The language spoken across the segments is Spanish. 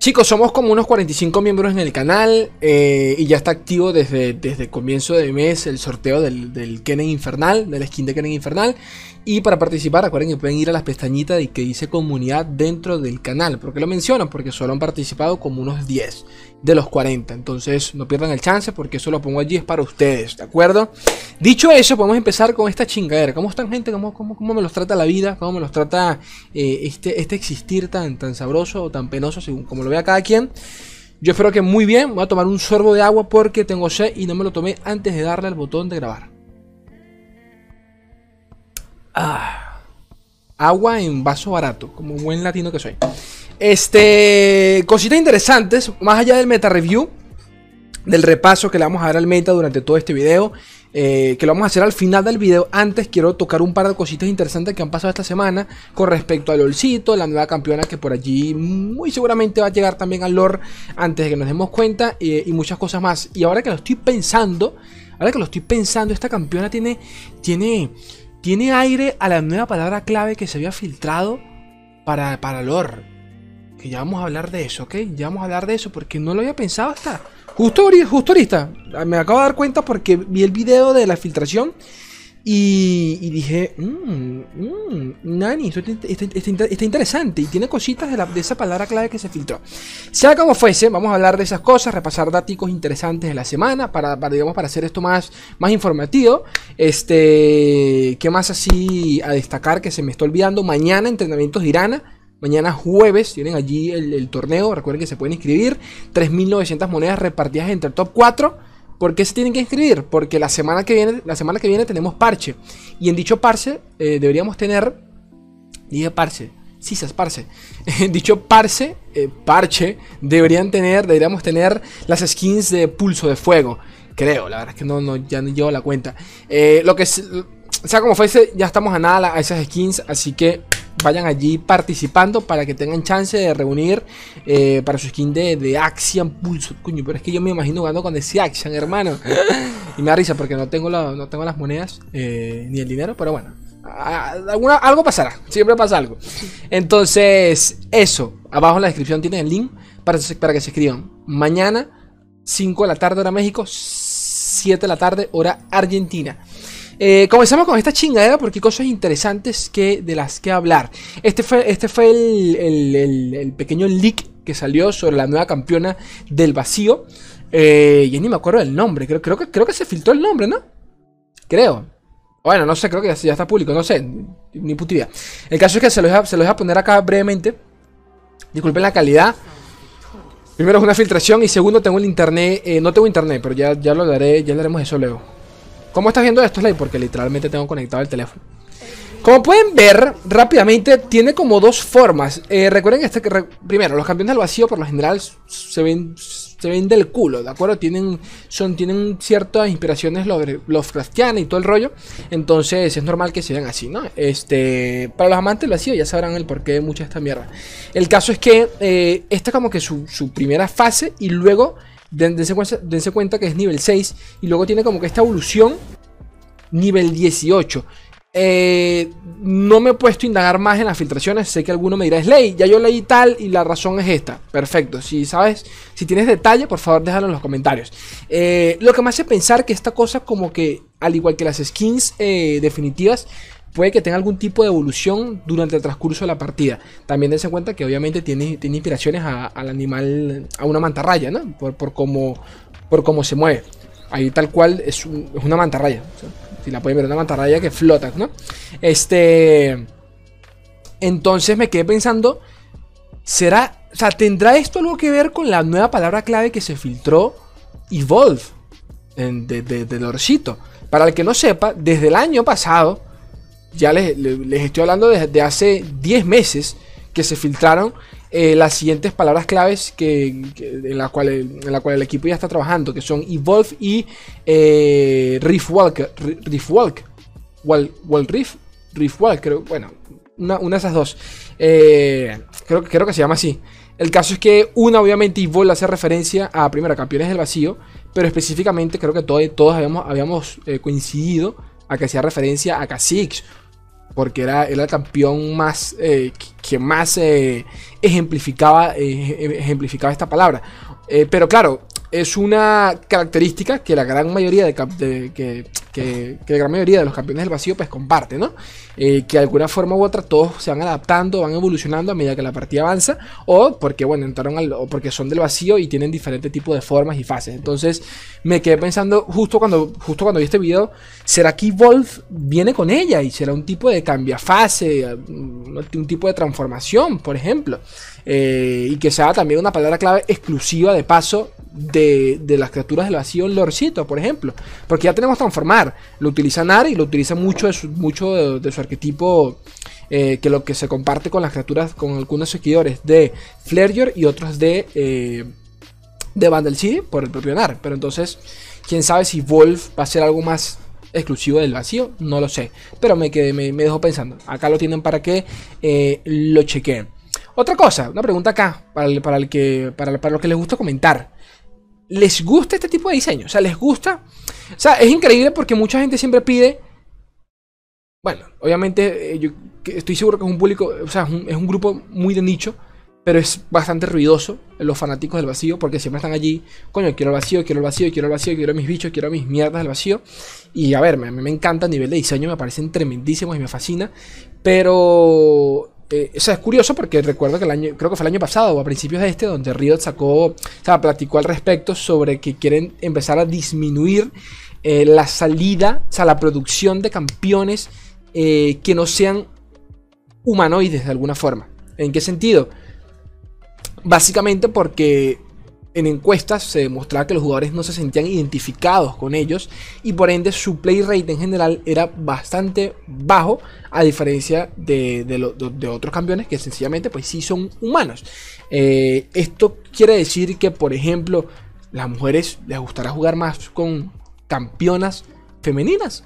Chicos, somos como unos 45 miembros en el canal eh, y ya está activo desde, desde comienzo de mes el sorteo del, del Kennen Infernal, del skin de Kennen Infernal. Y para participar, recuerden que pueden ir a las pestañitas de que dice comunidad dentro del canal. ¿Por qué lo mencionan? Porque solo han participado como unos 10 de los 40. Entonces no pierdan el chance porque eso lo pongo allí es para ustedes, ¿de acuerdo? Dicho eso, podemos empezar con esta chingadera. ¿Cómo están gente? ¿Cómo, cómo, cómo me los trata la vida? ¿Cómo me los trata eh, este, este existir tan, tan sabroso o tan penoso según como lo vea cada quien? Yo espero que muy bien. Voy a tomar un sorbo de agua porque tengo sed y no me lo tomé antes de darle al botón de grabar. Ah, agua en vaso barato, como buen latino que soy. Este, cositas interesantes, más allá del meta review, del repaso que le vamos a dar al meta durante todo este video, eh, que lo vamos a hacer al final del video. Antes quiero tocar un par de cositas interesantes que han pasado esta semana con respecto al LOLcito, la nueva campeona que por allí muy seguramente va a llegar también al LOR antes de que nos demos cuenta eh, y muchas cosas más. Y ahora que lo estoy pensando, ahora que lo estoy pensando, esta campeona tiene, tiene tiene aire a la nueva palabra clave que se había filtrado para, para lore. Que ya vamos a hablar de eso, ¿ok? Ya vamos a hablar de eso porque no lo había pensado hasta... Justo, ahorita. Me acabo de dar cuenta porque vi el video de la filtración y, dije, mmm, mmm, Nani, esto está, interesante y tiene cositas de, esa palabra clave que se filtró. Sea como fuese, vamos a hablar de esas cosas, repasar datos interesantes de la semana para, digamos, para hacer esto más, más informativo. Este, ¿qué más así a destacar que se me está olvidando? Mañana entrenamientos de Irana. Mañana jueves tienen allí el, torneo. Recuerden que se pueden inscribir. 3.900 monedas repartidas entre el top 4. ¿Por qué se tienen que inscribir? Porque la semana que viene, la semana que viene tenemos parche. Y en dicho parche eh, deberíamos tener. Dije parche. Sí, se. En dicho parche, eh, parche, deberían tener, deberíamos tener las skins de pulso de fuego. Creo, la verdad es que no, no ya no llevo la cuenta. Eh, lo que sea como fuese, ya estamos a nada a esas skins, así que vayan allí participando para que tengan chance de reunir eh, para su skin de, de Axian Pulso. Coño, pero es que yo me imagino jugando con ese Axian, hermano. y me da risa porque no tengo, no tengo las monedas eh, ni el dinero, pero bueno. Alguna, algo pasará, siempre pasa algo. Entonces, eso. Abajo en la descripción tienen el link para, para que se escriban. Mañana, 5 de la tarde, hora México, 7 de la tarde, hora Argentina. Eh, comenzamos con esta chingadera porque hay cosas interesantes que, de las que hablar. Este fue, este fue el, pequeño leak que salió sobre la nueva campeona del vacío. Eh, y ni me acuerdo del nombre. Creo, creo, que, creo que se filtró el nombre, ¿no? Creo. Bueno, no sé, creo que ya, está público, no sé, ni puta. El caso es que se lo, voy a, se lo voy a poner acá brevemente. Disculpen la calidad. Primero es una filtración y segundo tengo el internet. Eh, no tengo internet, pero ya, ya lo daré, ya eso luego. ¿Cómo estás viendo esto, Slay? Porque literalmente tengo conectado el teléfono. Como pueden ver, rápidamente tiene como dos formas. Eh, recuerden este, primero, los campeones del vacío por lo general se ven, se ven del culo, ¿de acuerdo? Tienen, son, tienen ciertas inspiraciones Lovecraftianas y todo el rollo. Entonces es normal que se vean así, ¿no? Este, para los amantes del vacío ya sabrán el porqué de mucha esta mierda. El caso es que eh, esta es como que su primera fase y luego dense, cuenta, que es nivel 6 y luego tiene como que esta evolución nivel 18. Eh, no me he puesto a indagar más en las filtraciones. Sé que alguno me dirá, es ley, ya yo leí tal y la razón es esta. Perfecto. Si sabes, si tienes detalle, por favor déjalo en los comentarios. Eh, lo que me hace pensar que esta cosa, como que, al igual que las skins eh, definitivas, puede que tenga algún tipo de evolución durante el transcurso de la partida. También dense cuenta que obviamente tiene, tiene inspiraciones al animal, a una mantarraya, ¿no? Por, por, cómo, por cómo se mueve. Ahí tal cual es, una mantarraya. si la pueden ver, una mantarraya que flota, ¿no? Este... Entonces me quedé pensando, ¿será, o sea, tendrá esto algo que ver con la nueva palabra clave que se filtró, Evolve, de, de, de Para el que no sepa, desde el año pasado, ya les, estoy hablando desde hace 10 meses que se filtraron eh, las siguientes palabras claves que, en, la cual, en la cual el equipo ya está trabajando, que son Evolve y eh, Rift Walker. Rift Walk. Wall, Walk, creo. Bueno, una, una de esas dos. Eh, creo, creo que se llama así. El caso es que una, obviamente, Evolve hace referencia a, primero, Campeones del Vacío, pero específicamente creo que todos, todos habíamos, habíamos coincidido a que hacía referencia a Kha'Zix porque era, el campeón más eh, que más ejemplificaba, ejemplificaba esta palabra. pero claro, es una característica que la gran mayoría de, que, que, gran mayoría de los campeones del vacío pues comparte, ¿no? Eh, que de alguna forma u otra todos se van adaptando, van evolucionando a medida que la partida avanza, o porque bueno, entraron porque son del vacío y tienen diferentes tipos de formas y fases. Entonces me quedé pensando justo cuando, justo cuando vi este video, ¿será que Wolf viene con ella? Y será un tipo de cambia fase, un tipo de transformación, por ejemplo. Eh, y que sea también una palabra clave exclusiva de paso de, las criaturas del vacío Lorcito, por ejemplo. Porque ya tenemos transformar. Lo utiliza Nari y lo utiliza mucho de su, mucho de, su arquetipo. Eh, que lo que se comparte con las criaturas, con algunos seguidores de Flareyor y otros de, eh, de Vandal City por el propio Nar. Pero entonces, quién sabe si Wolf va a ser algo más exclusivo del vacío, no lo sé. Pero me, quedé, me, dejo pensando. Acá lo tienen para que eh, lo chequeen. Otra cosa, una pregunta acá, para, el, que, para, para que les gusta comentar. ¿Les gusta este tipo de diseño? O sea, ¿les gusta? O sea, es increíble porque mucha gente siempre pide... Bueno, obviamente eh, yo estoy seguro que es un público, o sea, es un, grupo muy de nicho, pero es bastante ruidoso los fanáticos del vacío porque siempre están allí, coño, quiero el vacío, quiero el vacío, quiero el vacío, quiero mis bichos, quiero mis mierdas del vacío. Y a ver, me, me encanta a nivel de diseño, me parecen tremendísimos y me fascina, pero eh, o sea, es curioso porque recuerdo que el año, creo que fue el año pasado o a principios de este, donde Riot sacó, o sea, platicó al respecto sobre que quieren empezar a disminuir eh, la salida, o sea, la producción de campeones eh, que no sean humanoides de alguna forma. ¿En qué sentido? Básicamente porque en encuestas se demostraba que los jugadores no se sentían identificados con ellos y por ende su play rate en general era bastante bajo a diferencia de, de, otros campeones que sencillamente pues sí son humanos. Eh, esto quiere decir que por ejemplo las mujeres les gustará jugar más con campeonas femeninas.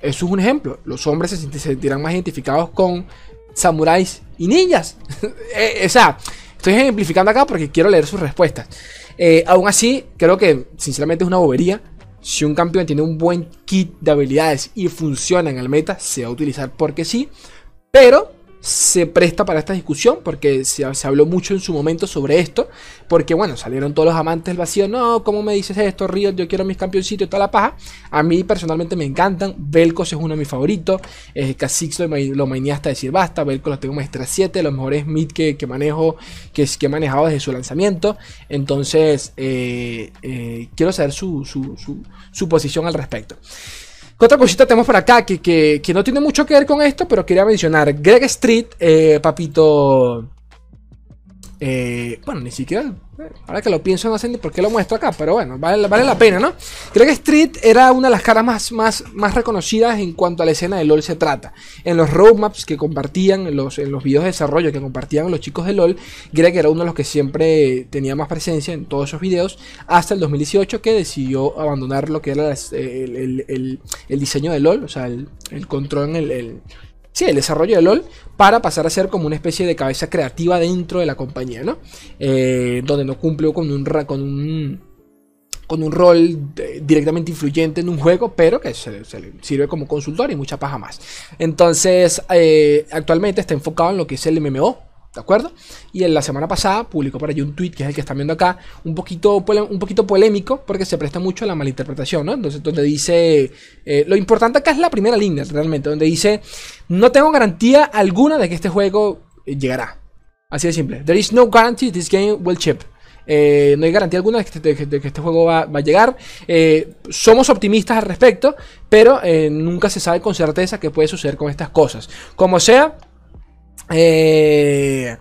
Eso es un ejemplo. Los hombres se sentirán más identificados con samuráis y ninjas. Eh, o sea, Estoy ejemplificando acá porque quiero leer sus respuestas. Eh, aún así, creo que sinceramente es una bobería. Si un campeón tiene un buen kit de habilidades y funciona en el meta, se va a utilizar porque sí. Pero se presta para esta discusión porque se, habló mucho en su momento sobre esto. Porque bueno, salieron todos los amantes del vacío. No, ¿cómo me dices esto, Riot? Yo quiero mis campeoncitos y toda la paja. A mí personalmente me encantan. Velcos es uno de mis favoritos. Eh, Kha'Zix lo, lo mainé hasta decir basta. Velcos lo tengo maestra 7. Los mejores mid que, manejo, que, que he manejado desde su lanzamiento. Entonces, eh, eh, quiero saber su, su, su posición al respecto. Otra cosita tenemos por acá que, no tiene mucho que ver con esto, pero quería mencionar. Greg Street, eh, papito. Eh, bueno, ni siquiera Ahora que lo pienso, no sé ni por qué lo muestro acá, pero bueno, vale, la pena, ¿no? Creo que Street era una de las caras más, más, más reconocidas en cuanto a la escena de LOL se trata. En los roadmaps que compartían, en los, en los videos de desarrollo que compartían los chicos de LOL, Greg era uno de los que siempre tenía más presencia en todos esos videos, hasta el 2018 que decidió abandonar lo que era el, diseño de LOL, o sea, el, control en el, sí, el desarrollo de LOL para pasar a ser como una especie de cabeza creativa dentro de la compañía, ¿no? Eh, donde no cumplió con un, con un, con un rol directamente influyente en un juego, pero que se, le sirve como consultor y mucha paja más. Entonces, eh, actualmente está enfocado en lo que es el MMO, ¿De acuerdo? Y en la semana pasada publicó por allí un tweet, que es el que están viendo acá, un poquito, un poquito polémico, porque se presta mucho a la malinterpretación, ¿no? Entonces, donde dice, eh, lo importante acá es la primera línea, realmente, donde dice, no tengo garantía alguna de que este juego eh, llegará. Así de simple. There is no guarantee this game will ship. Eh, no hay garantía alguna de que, este, juego va, va a llegar. somos optimistas al respecto, pero nunca se sabe con certeza qué puede suceder con estas cosas. Como sea, eh,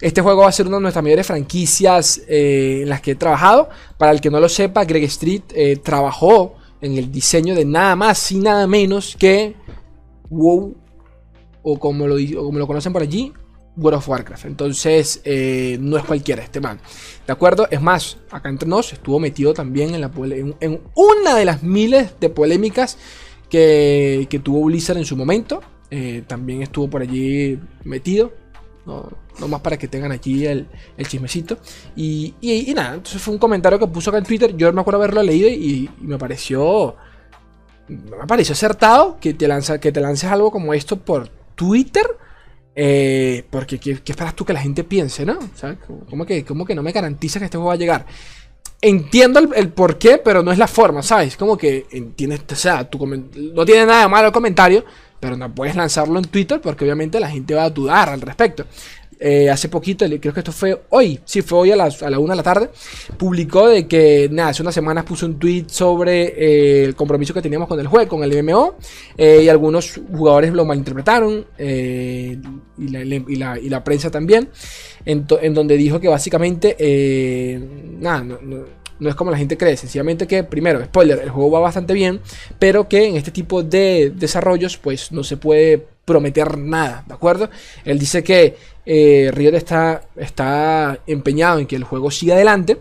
este juego va a ser una de nuestras mayores franquicias eh, en las que he trabajado. Para el que no lo sepa, Greg Street eh, trabajó en el diseño de nada más y nada menos que WoW, o como lo, como lo conocen por allí, World of Warcraft. Entonces, no es cualquiera este man. ¿De acuerdo? Es más, acá entre nos estuvo metido también en, la en, una de las miles de polémicas que, que tuvo Blizzard en su momento. Eh, también estuvo por allí metido. No, más para que tengan aquí el, chismecito. Y, nada, entonces fue un comentario que puso acá en Twitter. Yo no me acuerdo haberlo leído y, me pareció. Me pareció acertado que te, lanza, que te lances algo como esto por Twitter. Eh, porque ¿qué, esperas tú que la gente piense, no? ¿Cómo que, que no me garantiza que este juego va a llegar? Entiendo el, por qué, pero no es la forma, ¿sabes? Como que entiendes, o sea, no tiene nada de malo el comentario, pero no puedes lanzarlo en Twitter porque obviamente la gente va a dudar al respecto. Eh, hace poquito, creo que esto fue hoy, sí, fue hoy a, las, a la una de la tarde, publicó de que, nada, hace unas semanas puso un tweet sobre eh, el compromiso que teníamos con el juego, con el MMO, eh, y algunos jugadores lo malinterpretaron, y la, y, la, prensa también, en, donde dijo que básicamente, nada, no, es como la gente cree, sencillamente que, primero, spoiler, el juego va bastante bien, pero que en este tipo de desarrollos, pues no se puede prometer nada, ¿de acuerdo? Él dice que eh, Riot está, está empeñado en que el juego siga adelante,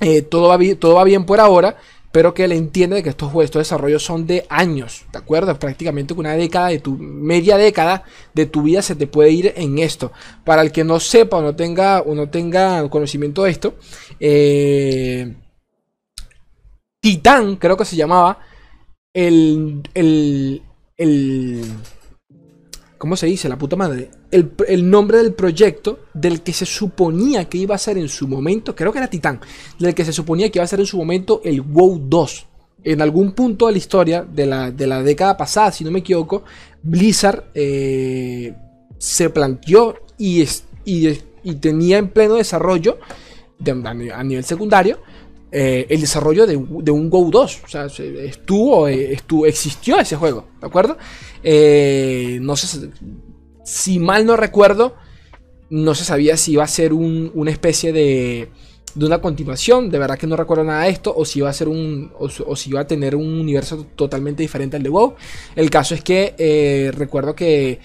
eh, todo, va todo va bien por ahora, pero que él entiende de que estos, estos desarrollos son de años, ¿de acuerdo? Prácticamente una década de tu, media década de tu vida se te puede ir en esto. Para el que no sepa o no tenga, o no tenga conocimiento de esto, eh, Titán, creo que se llamaba, el, el, el ¿Cómo se dice? La puta madre. El, nombre del proyecto del que se suponía que iba a ser en su momento, creo que era Titán, del que se suponía que iba a ser en su momento el WoW 2. En algún punto de la historia de la, década pasada, si no me equivoco, Blizzard eh, se planteó y, y, tenía en pleno desarrollo a nivel secundario eh, el desarrollo de, un Go 2. O sea, estuvo, eh, estuvo, existió ese juego, ¿de acuerdo? No sé, si mal no recuerdo, no se sabía si iba a ser una especie de, de una continuación. De verdad que no recuerdo nada de esto. O si iba a ser un. O, si iba a tener un universo totalmente diferente al de WoW. El caso es que recuerdo que.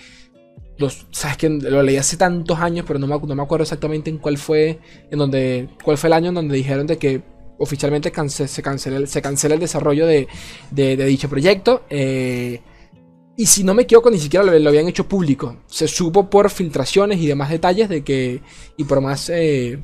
Los, sabes que lo leí hace tantos años, pero no me, no me acuerdo exactamente en cuál fue. En donde. cuál fue el año en donde dijeron de que oficialmente se, cancela, se cancela el desarrollo de, dicho proyecto. Eh, y si no me equivoco, ni siquiera lo, habían hecho público. Se supo por filtraciones y demás detalles de que. Y por más. Eh,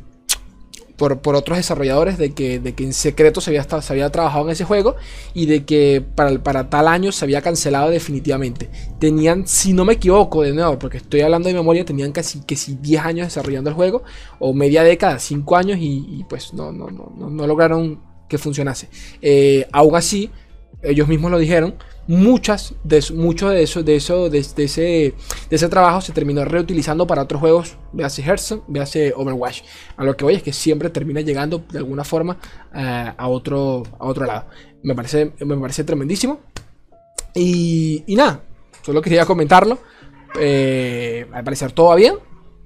por, otros desarrolladores de que, de que en secreto se había, se había trabajado en ese juego y de que para, para tal año se había cancelado definitivamente. Tenían, si no me equivoco, de nuevo, porque estoy hablando de memoria, tenían casi que si 10 años desarrollando el juego, o media década, 5 años, y, pues no, no, no, no, lograron que funcionase. Eh, aún así, ellos mismos lo dijeron, muchas de, mucho de eso, de eso, de, ese, de ese trabajo se terminó reutilizando para otros juegos, véase Hearthstone, véase Overwatch. A lo que voy es que siempre termina llegando de alguna forma eh, a, otro, a otro lado. Me parece, me parece tremendísimo. Y, nada, solo quería comentarlo. Eh, al parecer todo va bien.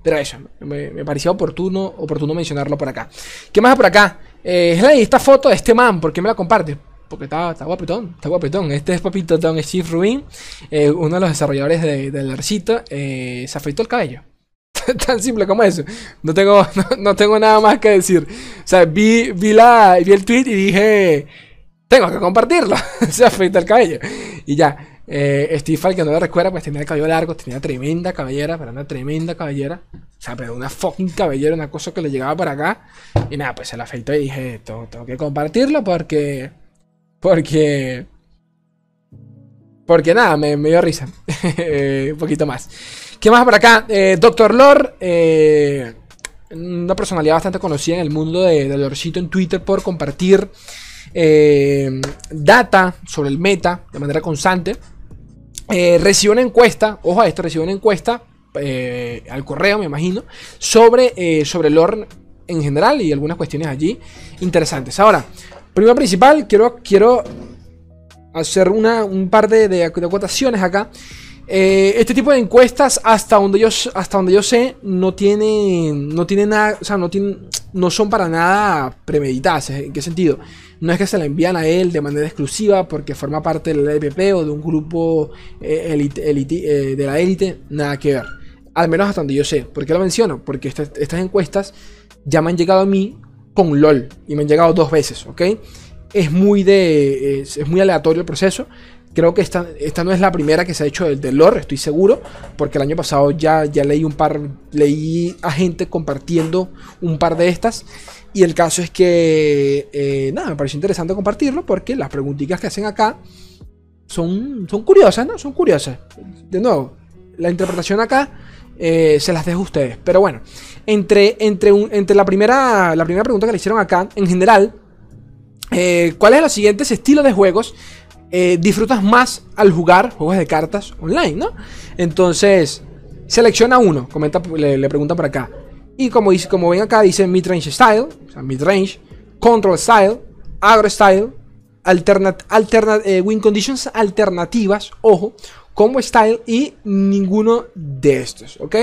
Pero eso, me, parecía oportuno, oportuno mencionarlo por acá. ¿Qué más por acá? Eh, esta foto de este man, ¿por qué me la comparte? Porque está, está guapetón, está guapetón. Este es Papito Don Steve Rubin, eh, uno de los desarrolladores de, Arcito, eh, se afeitó el cabello. Tan simple como eso. No tengo, no, tengo nada más que decir. O sea, vi, vi, la, vi el tweet y dije, tengo que compartirlo. se afeitó el cabello. Y ya. Eh, Steve, al que no lo recuerda, pues tenía el cabello largo, tenía tremenda cabellera, pero una tremenda cabellera. O sea, pero una fucking cabellera, una cosa que le llegaba para acá. Y nada, pues se la afeitó y dije, tengo, tengo que compartirlo porque porque. Porque nada, me, dio risa. un poquito más. ¿Qué más por acá? Eh, Doctor Lore. Eh, una personalidad bastante conocida en el mundo de, del Lorcito en Twitter por compartir eh, data sobre el meta de manera constante. recibió una encuesta, ojo a esto, recibió una encuesta al correo, me imagino, sobre, sobre lore en general y algunas cuestiones allí interesantes. Ahora, Primero principal, quiero, quiero hacer una, un par de, de, acotaciones acá. Eh, este tipo de encuestas, hasta donde yo, hasta donde yo sé, no tienen, no tienen nada, o sea, no, tienen, no son para nada premeditadas. ¿En qué sentido? No es que se la envían a él de manera exclusiva porque forma parte del EPP o de un grupo eh, eh, de la élite, nada que ver. Al menos hasta donde yo sé. ¿Por qué lo menciono? Porque estas encuestas ya me han llegado a mí con LOL. Y me han llegado dos veces, ¿ok? Es muy, de, es, muy aleatorio el proceso. Creo que esta, esta no es la primera que se ha hecho del, del lore, estoy seguro, porque el año pasado ya, ya leí un par, leí a gente compartiendo un par de estas. Y el caso es que, eh, nada, me pareció interesante compartirlo porque las preguntitas que hacen acá son, son curiosas, ¿no? Son curiosas. De nuevo, la interpretación acá eh, se las dejo a ustedes. Pero bueno, entre, entre, entre la, primera, la primera pregunta que le hicieron acá, en general, eh, ¿cuáles de los siguientes estilos de juegos eh, disfrutas más al jugar juegos de cartas online, ¿no? Entonces, selecciona uno, comenta, le, pregunta por acá. Y como, dice, como ven acá, dice midrange style, o sea, control style, agro style, alternat, win conditions alternativas, ojo, combo style y ninguno de estos, ¿ok?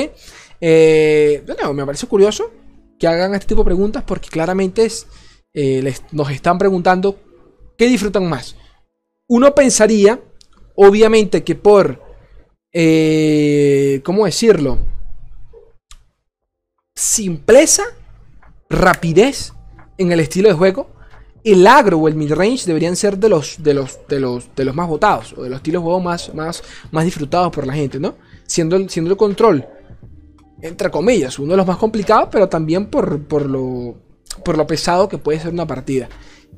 Eh, me parece curioso que hagan este tipo de preguntas porque claramente eh, nos están preguntando qué disfrutan más. Uno pensaría, obviamente, que por, eh, ¿cómo decirlo? Simpleza, rapidez en el estilo de juego, el agro o el midrange deberían ser de los, de los, de los, de los más votados o de los estilos de juego más, más, más disfrutados por la gente, ¿no? Siendo el, siendo el control, entre comillas, uno de los más complicados, pero también por, por, lo, por lo pesado que puede ser una partida.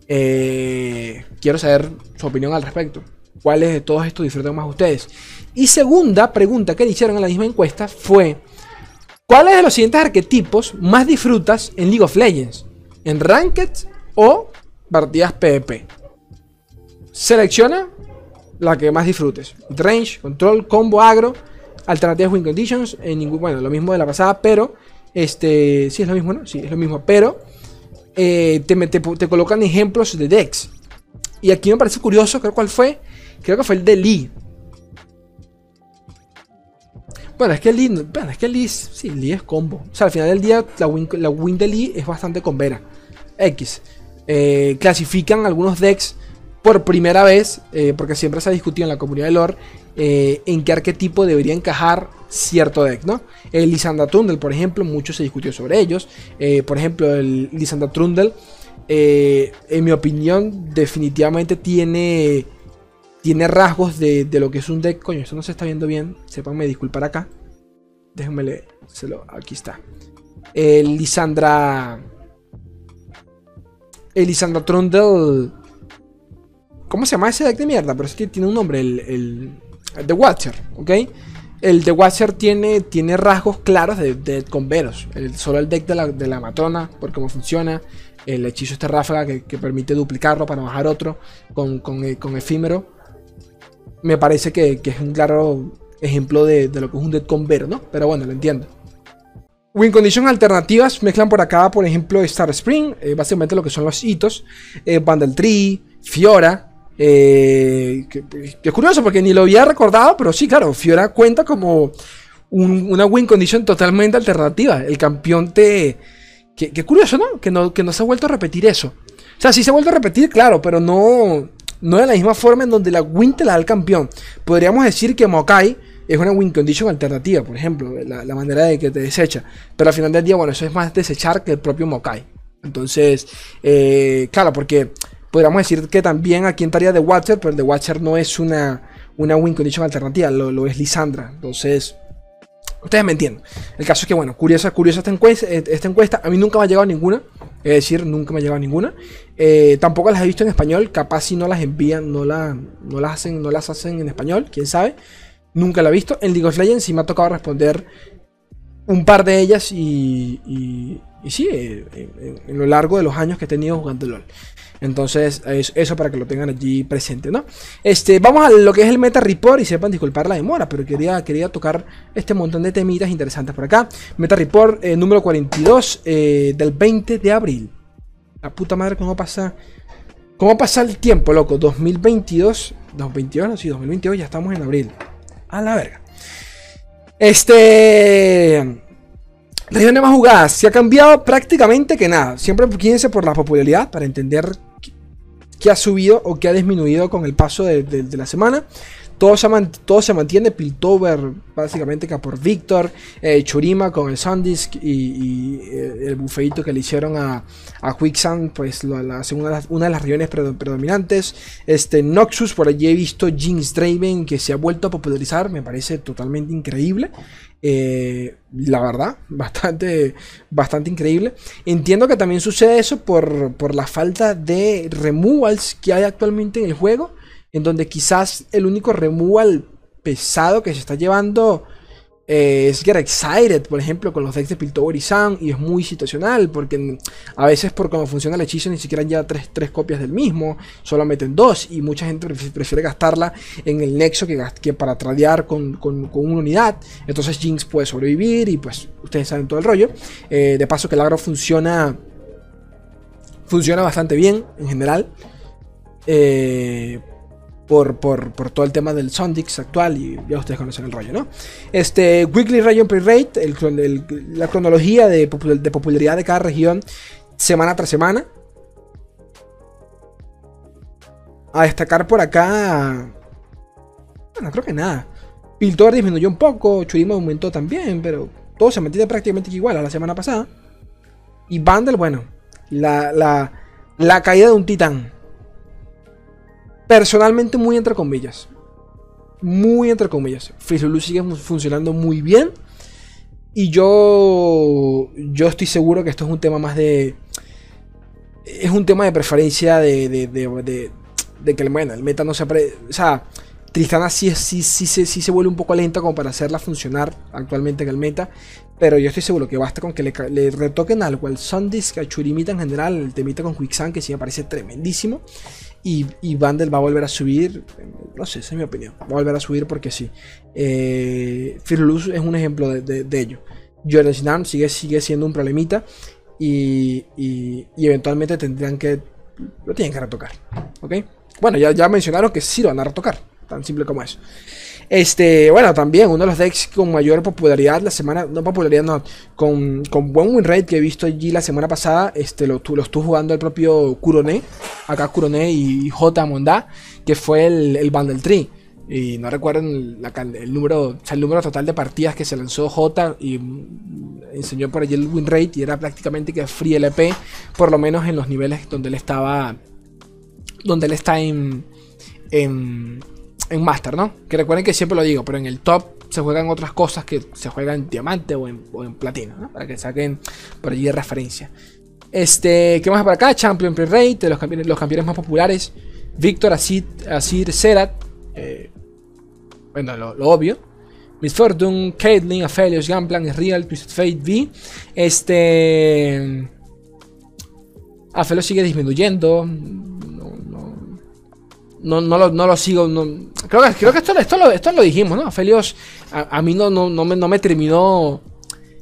Eh, quiero saber su opinión al respecto. ¿Cuáles de todos estos disfrutan más ustedes? Y segunda pregunta que le hicieron en la misma encuesta fue: ¿Cuáles de los siguientes arquetipos más disfrutas en League of Legends? ¿En Ranked o partidas PvP. Selecciona la que más disfrutes. Range, control, combo, agro, alternativas win conditions. En ningún, bueno, lo mismo de la pasada, pero este, sí es lo mismo, ¿no? Sí, es lo mismo, pero eh, te, te, colocan ejemplos de decks. Y aquí me parece curioso, creo cuál fue. Creo que fue el de Lee. Bueno, es que Lee, bueno, es que Lee, sí, Lee es combo. O sea, al final del día la la win de Lee es bastante con Vera. X. Eh, clasifican algunos decks por primera vez, eh, porque siempre se ha discutido en la comunidad de lore, eh, en qué arquetipo debería encajar cierto deck, ¿no? El Lisandra Trundle, por ejemplo, mucho se discutió sobre ellos. por ejemplo, el Lisandra Trundle, en mi opinión, definitivamente tiene, tiene rasgos de, lo que es un deck. Coño, esto no se está viendo bien, sépanme disculpar acá. Déjenme leer, aquí está. El Lisandra... Elisandra Trundle. ¿Cómo se llama ese deck de mierda? Pero es que tiene un nombre, el, el, The Watcher, ¿ok? El The Watcher tiene, tiene rasgos claros de, de converos. El, solo el deck de la, de la matrona, por cómo funciona. El hechizo este ráfaga que, permite duplicarlo para bajar otro con, con, eh, efímero. Me parece que, es un claro ejemplo de, de, lo que es un deck convero, ¿no? Pero bueno, lo entiendo. Win condition alternativas mezclan por acá, por ejemplo, Star Spring, eh, básicamente lo que son los hitos, eh, Tree, Fiora. Eh, que, es curioso porque ni lo había recordado, pero sí, claro, Fiora cuenta como una win condition totalmente alternativa. El campeón te. Qué curioso, ¿no? Que, ¿no? que no se ha vuelto a repetir eso. O sea, sí se ha vuelto a repetir, claro, pero no, no de la misma forma en donde la win te la da el campeón. Podríamos decir que Mokai es una win condition alternativa, por ejemplo, la, manera de que te desecha. Pero al final del día, bueno, eso es más desechar que el propio Mokai. Entonces, eh, claro, porque podríamos decir que también aquí entraría The Watcher, pero The Watcher no es una, una win condition alternativa, lo, es Lisandra. Entonces, ustedes me entienden. El caso es que, bueno, curiosa, curiosa esta encuesta, esta encuesta. A mí nunca me ha llegado ninguna. Es decir, nunca me ha llegado ninguna. Eh, tampoco las he visto en español. Capaz si no las envían, no, la, no, las hacen, no las hacen en español. Quién sabe. Nunca la he visto. En League of Legends sí me ha tocado responder un par de ellas y, y, sí, eh, en, lo largo de los años que he tenido jugando LOL. Entonces, eso para que lo tengan allí presente, ¿no? Este, vamos a lo que es el Meta Report y sepan disculpar la demora, pero quería, quería tocar este montón de temitas interesantes por acá. Meta Report eh, número 42 eh, del 20 de abril. La puta madre, ¿cómo pasa? ¿Cómo pasa el tiempo, loco? 2022, 2022, no, sí, 2022, ya estamos en abril. A la verga. Este. Regiones más jugadas. Se ha cambiado prácticamente que nada. Siempre quídense por la popularidad para entender qué ha subido o qué ha disminuido con el paso de la semana. Todo se, mantiene. Piltover, básicamente, que por Victor. Eh, Churima con el Sandisk. Y, eh, el bufeito que le hicieron a, a Quicksand, pues la, una, de las regiones predominantes. Este Noxus, por allí he visto Jinx Draven, que se ha vuelto a popularizar. Me parece totalmente increíble. Eh, la verdad, bastante, bastante increíble. Entiendo que también sucede eso por, por la falta de removals que hay actualmente en el juego en donde quizás el único removal pesado que se está llevando eh, es Get Excited, por ejemplo, con los decks de Piltover y es muy situacional, porque a veces por cómo funciona el hechizo ni siquiera ya tres, tres copias del mismo, solo meten dos, y mucha gente prefiere gastarla en el nexo que, para tradear con, con, una unidad. Entonces Jinx puede sobrevivir, y pues ustedes saben todo el rollo. Eh, de paso que el agro funciona, funciona bastante bien en general. Eh, por, todo el tema del Sondix actual y ya ustedes conocen el rollo, ¿no? Este Weekly Region Pre-Rate, la cronología de, popularidad de cada región semana tras semana. A destacar por acá. Bueno, creo que nada. Piltor disminuyó un poco, Churima aumentó también, pero todo se mantiene prácticamente igual a la semana pasada. Y Bundle, bueno, la, la, la caída de un titán. Personalmente, muy entre comillas. Muy entre comillas. Fizulu sigue funcionando muy bien. Y yo. Yo estoy seguro que esto es un tema más de. Es un tema de preferencia de. de, de, que el, bueno, el meta no se. Pre, o sea, Tristana sí, sí, sí, sí, se vuelve un poco lenta como para hacerla funcionar actualmente en el meta. Pero yo estoy seguro que basta con que le, retoquen algo al Sundisk, a Churimita en general, el temita con Quicksand, que sí me parece tremendísimo. Y, y Vandal va a volver a subir. No sé, esa es mi opinión. Va a volver a subir porque sí. Eh, es un ejemplo de, de, ello. Jordan Sinan sigue, sigue siendo un problemita. Y, y, eventualmente tendrían que. Lo tienen que retocar. ¿Ok? Bueno, ya, ya mencionaron que sí lo van a retocar. Tan simple como eso. Este, bueno, también uno de los decks con mayor popularidad la semana, no popularidad, no, con, con buen win rate que he visto allí la semana pasada, este, lo, lo estuvo jugando el propio Kurone, acá Kurone y J Monda, que fue el, el Bundle Tree. Y no recuerdo el, número, el número total de partidas que se lanzó J y enseñó por allí el win rate y era prácticamente que free LP, por lo menos en los niveles donde él estaba, donde él está en, en en Master, ¿no? Que recuerden que siempre lo digo, pero en el top se juegan otras cosas que se juegan en diamante o en, platino, ¿no? Para que saquen por allí de referencia. Este, ¿qué más por acá? Champion Pre-Rate, los campeones, los campeones más populares. Víctor Asir, Asir Serat. Eh, bueno, lo, obvio. Miss Fortune, Caitlyn, Aphelios, Gunplan, Real, Twisted Fate V. Este. Aphelios sigue disminuyendo no, no, lo, no lo sigo. creo, que, creo que esto, esto, lo, esto lo dijimos, ¿no? Felios a, mí no, no, no, me, no me terminó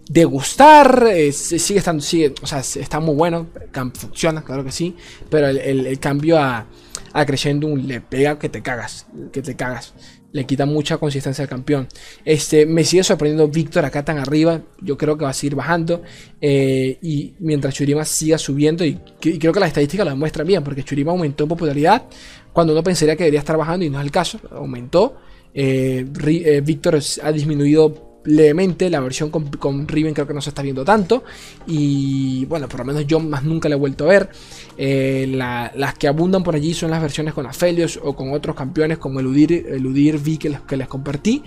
de gustar. Sigue estando, sigue, o sea, está muy bueno. Funciona, claro que sí. Pero el, el, cambio a, a Crescendo le pega que te cagas. Que te cagas. Le quita mucha consistencia al campeón. Este, me sigue sorprendiendo Víctor acá tan arriba. Yo creo que va a seguir bajando. Eh, y mientras Churima siga subiendo. Y, y, creo que la estadística lo demuestra bien. Porque Churima aumentó en popularidad cuando uno pensaría que debería estar bajando y no es el caso, aumentó. Eh, eh, Víctor ha disminuido levemente, la versión con, Riven creo que no se está viendo tanto y bueno, por lo menos yo más nunca la he vuelto a ver. Eh, las que abundan por allí son las versiones con Aphelios o con otros campeones como Eludir, Eludir V que les, que les compartí,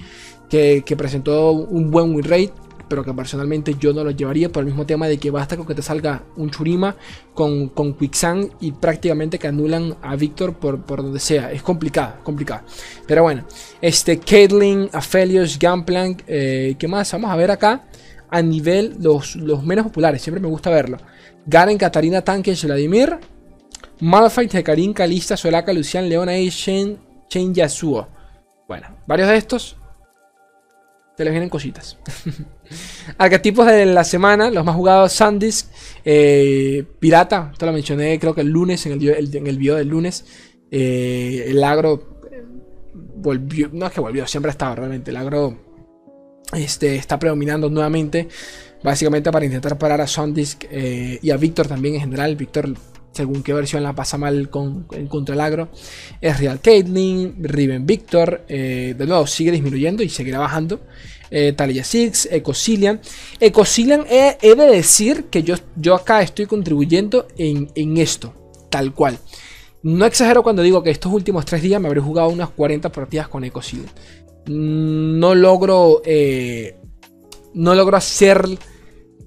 que, que presentó un buen win rate pero que personalmente yo no lo llevaría por el mismo tema de que basta con que te salga un Churima con, con Quicksand y prácticamente que anulan a Víctor por, por donde sea. Es complicado, complicado. Pero bueno, este Caitlyn, Aphelios, Gunplank, eh, ¿qué más? Vamos a ver acá a nivel los, los menos populares, siempre me gusta verlo. Garen, Katarina, Tanque, Vladimir, Malphite, Hecarim, Kalista, Solaka, Lucian, Leona, Shen, Chen Yasuo. Bueno, varios de estos te les vienen cositas. Arquetipos de la semana, los más jugados, Sandisk, eh, Pirata, esto lo mencioné creo que el lunes, en el, en el video del lunes. Eh, el agro volvió, no es que volvió, siempre estaba realmente. El agro este, está predominando nuevamente, básicamente para intentar parar a Sandisk eh, y a Víctor también en general. Víctor según qué versión la pasa mal con, contra el agro, es Real Caitlyn, Riven Victor, eh, de nuevo sigue disminuyendo y seguirá bajando. Eh, Talia Six, Ecosilian. Ecosilian he, he, de decir que yo, yo acá estoy contribuyendo en, esto, tal cual. No exagero cuando digo que estos últimos tres días me habré jugado unas 40 partidas con Ecosilian. No logro. Eh, no logro hacer.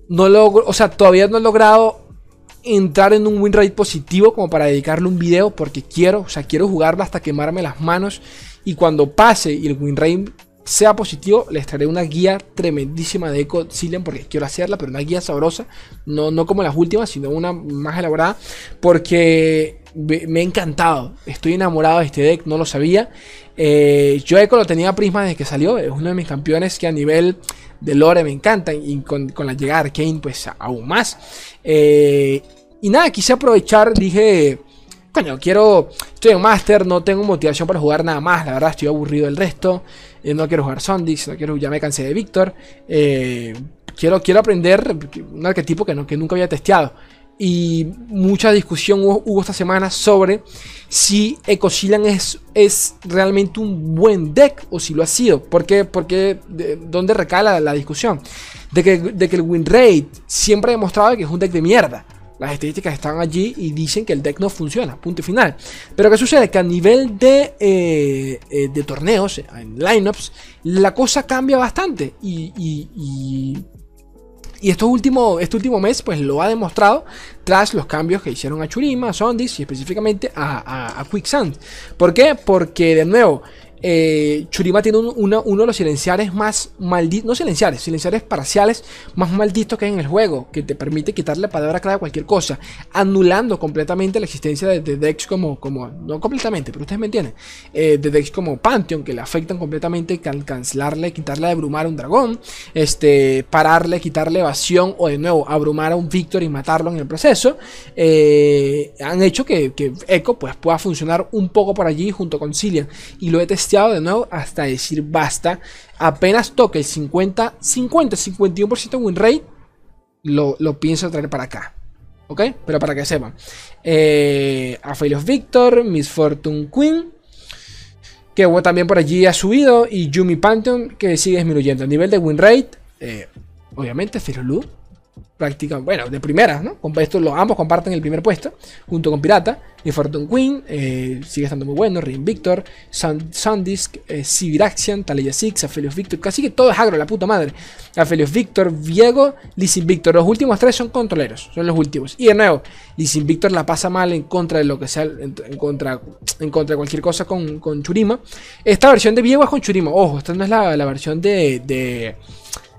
No logro. O sea, todavía no he logrado entrar en un win rate positivo como para dedicarle un video porque quiero, o sea, quiero jugarlo hasta quemarme las manos. Y cuando pase y el win rate sea positivo, les traeré una guía tremendísima de Eco Cillian porque quiero hacerla, pero una guía sabrosa, no, no como las últimas, sino una más elaborada, porque me ha encantado, estoy enamorado de este deck, no lo sabía. Eh, yo Eco lo tenía Prisma desde que salió, es uno de mis campeones que a nivel de lore me encanta y con, la llegada de Arkane pues aún más. Eh, y nada, quise aprovechar, dije coño, quiero, estoy en Master, no tengo motivación para jugar nada más, la verdad estoy aburrido del resto, eh, no quiero jugar Sondix, no quiero, ya me cansé de Víctor, eh, quiero, quiero aprender un arquetipo que, no, que nunca había testeado. Y mucha discusión hubo, esta semana sobre si Ecosilan es, es realmente un buen deck o si lo ha sido. ¿Por qué? Porque, ¿dónde recala la, discusión? De que, de que el win rate siempre ha demostrado que es un deck de mierda. Las estadísticas están allí y dicen que el deck no funciona, punto final. Pero ¿qué sucede? Que a nivel de, eh, eh, de torneos, en lineups, la cosa cambia bastante. Y, este último mes pues lo ha demostrado tras los cambios que hicieron a Churima, a Sondis y específicamente a, a Quicksand. ¿Por qué? Porque de nuevo eh, Churima tiene uno de los silenciares más malditos, no silenciares, silenciares parciales más malditos que hay en el juego, que te permite quitarle palabra clave a cualquier cosa, anulando completamente la existencia de, decks como, como, no completamente, pero ustedes me entienden, eh, de decks como Pantheon, que le afectan completamente, cancelarle, quitarle abrumar a un dragón, este, pararle, quitarle evasión o de nuevo abrumar a un Victor y matarlo en el proceso, eh, han hecho que, que Echo pues, pueda funcionar un poco por allí junto con Cillian, y lo he testado de nuevo hasta decir basta. Apenas toque el 50, 50, 51% win rate, lo, lo, pienso traer para acá. ¿Ok? Pero para que sepan. Eh, a of Victor, Miss Fortune Queen. Que también por allí ha subido. Y Yumi Pantheon, que sigue disminuyendo. A nivel de win rate, eh, obviamente, Lu práctica, bueno, de primera, ¿no? Esto, los, ambos comparten el primer puesto, junto con Pirata. Y Fortune Queen eh, sigue estando muy bueno. Ring Victor, Sandisk, eh, Civiraxian, Taleya Six, Aphelios Victor. Casi que todo es agro, la puta madre. Aphelios Victor, Viego, Lizzie Victor. Los últimos tres son controleros, son los últimos. Y de nuevo, Lizzie Victor la pasa mal en contra de lo que sea, en, contra, en contra de cualquier cosa con, con, Churima. Esta versión de Viego es con Churima. Ojo, esta no es la, la versión de, de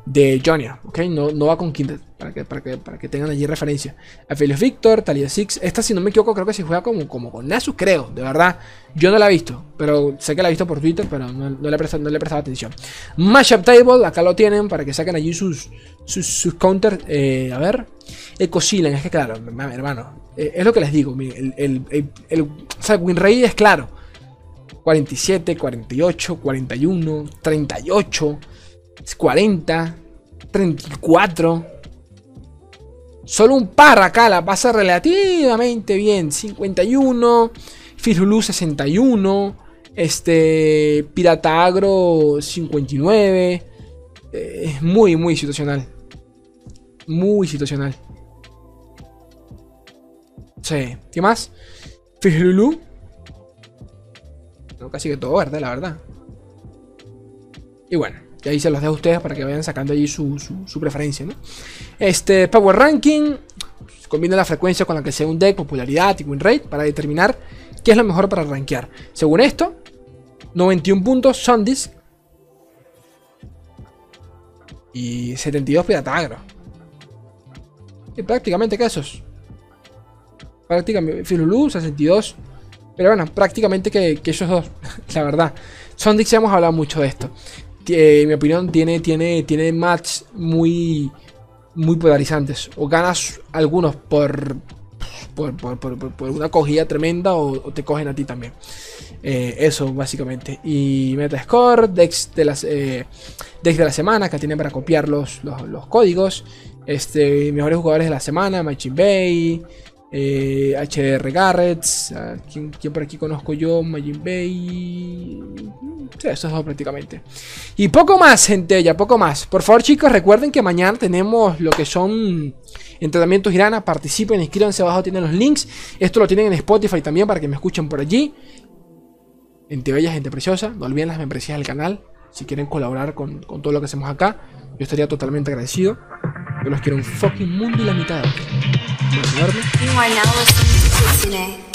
de Jonia, ¿ok? No, no va con Kindred, para que, para, que, para que tengan allí referencia. Aphelios Victor, Talia Six, esta si no me equivoco creo que se juega como, como con Nasus, creo, de verdad. Yo no la he visto, pero sé que la he visto por Twitter, pero no, le, he prestado, no le he prestado atención. Mashup Table, acá lo tienen para que saquen allí sus, sus, counters. Eh, a ver, Ecosilen, es que claro, hermano, eh, es lo que les digo, el, el, el, el o sea, Winray es claro. 47, 48, 41, 38 40, 34. Solo un par acá la pasa relativamente bien. 51. Firulú 61. Este. Pirata Agro 59. Es eh, muy, muy situacional. Muy situacional. Sí. ¿Qué más? Firulú. No, casi que todo verde, la verdad. Y bueno. Y ahí se los dejo a ustedes para que vayan sacando allí su, preferencia, ¿no? Este, Power Ranking. Combina la frecuencia con la que sea un deck, popularidad y win rate para determinar qué es lo mejor para rankear. Según esto, 91 puntos Sundisk y 72 Piratagro. Y prácticamente que esos. Prácticamente Filulu 62. Pero bueno, prácticamente que, esos dos, la verdad. Sondix ya hemos hablado mucho de esto en mi opinión, tiene, tiene, tiene match muy, muy polarizantes. O ganas algunos por, por, por, una cogida tremenda o, te cogen a ti también. Eh, eso, básicamente. Y Metascore, Dex de, las, eh, Dex de la semana, que tienen para copiar los, los, códigos. Este, mejores jugadores de la semana, Machin Bay. Eh, HDR Garrett. ¿quién, por aquí conozco yo? Majin Bay. Sí, eso es todo prácticamente. Y poco más, gente, ya poco más. Por favor, chicos, recuerden que mañana tenemos lo que son entrenamientos Girana. Participen, inscríbanse abajo, tienen los links. Esto lo tienen en Spotify también para que me escuchen por allí. Gente bella, gente preciosa. No olviden las membresías del canal. Si quieren colaborar con, con todo lo que hacemos acá, yo estaría totalmente agradecido. Yo los quiero un fucking mundo y la mitad. You are now listening to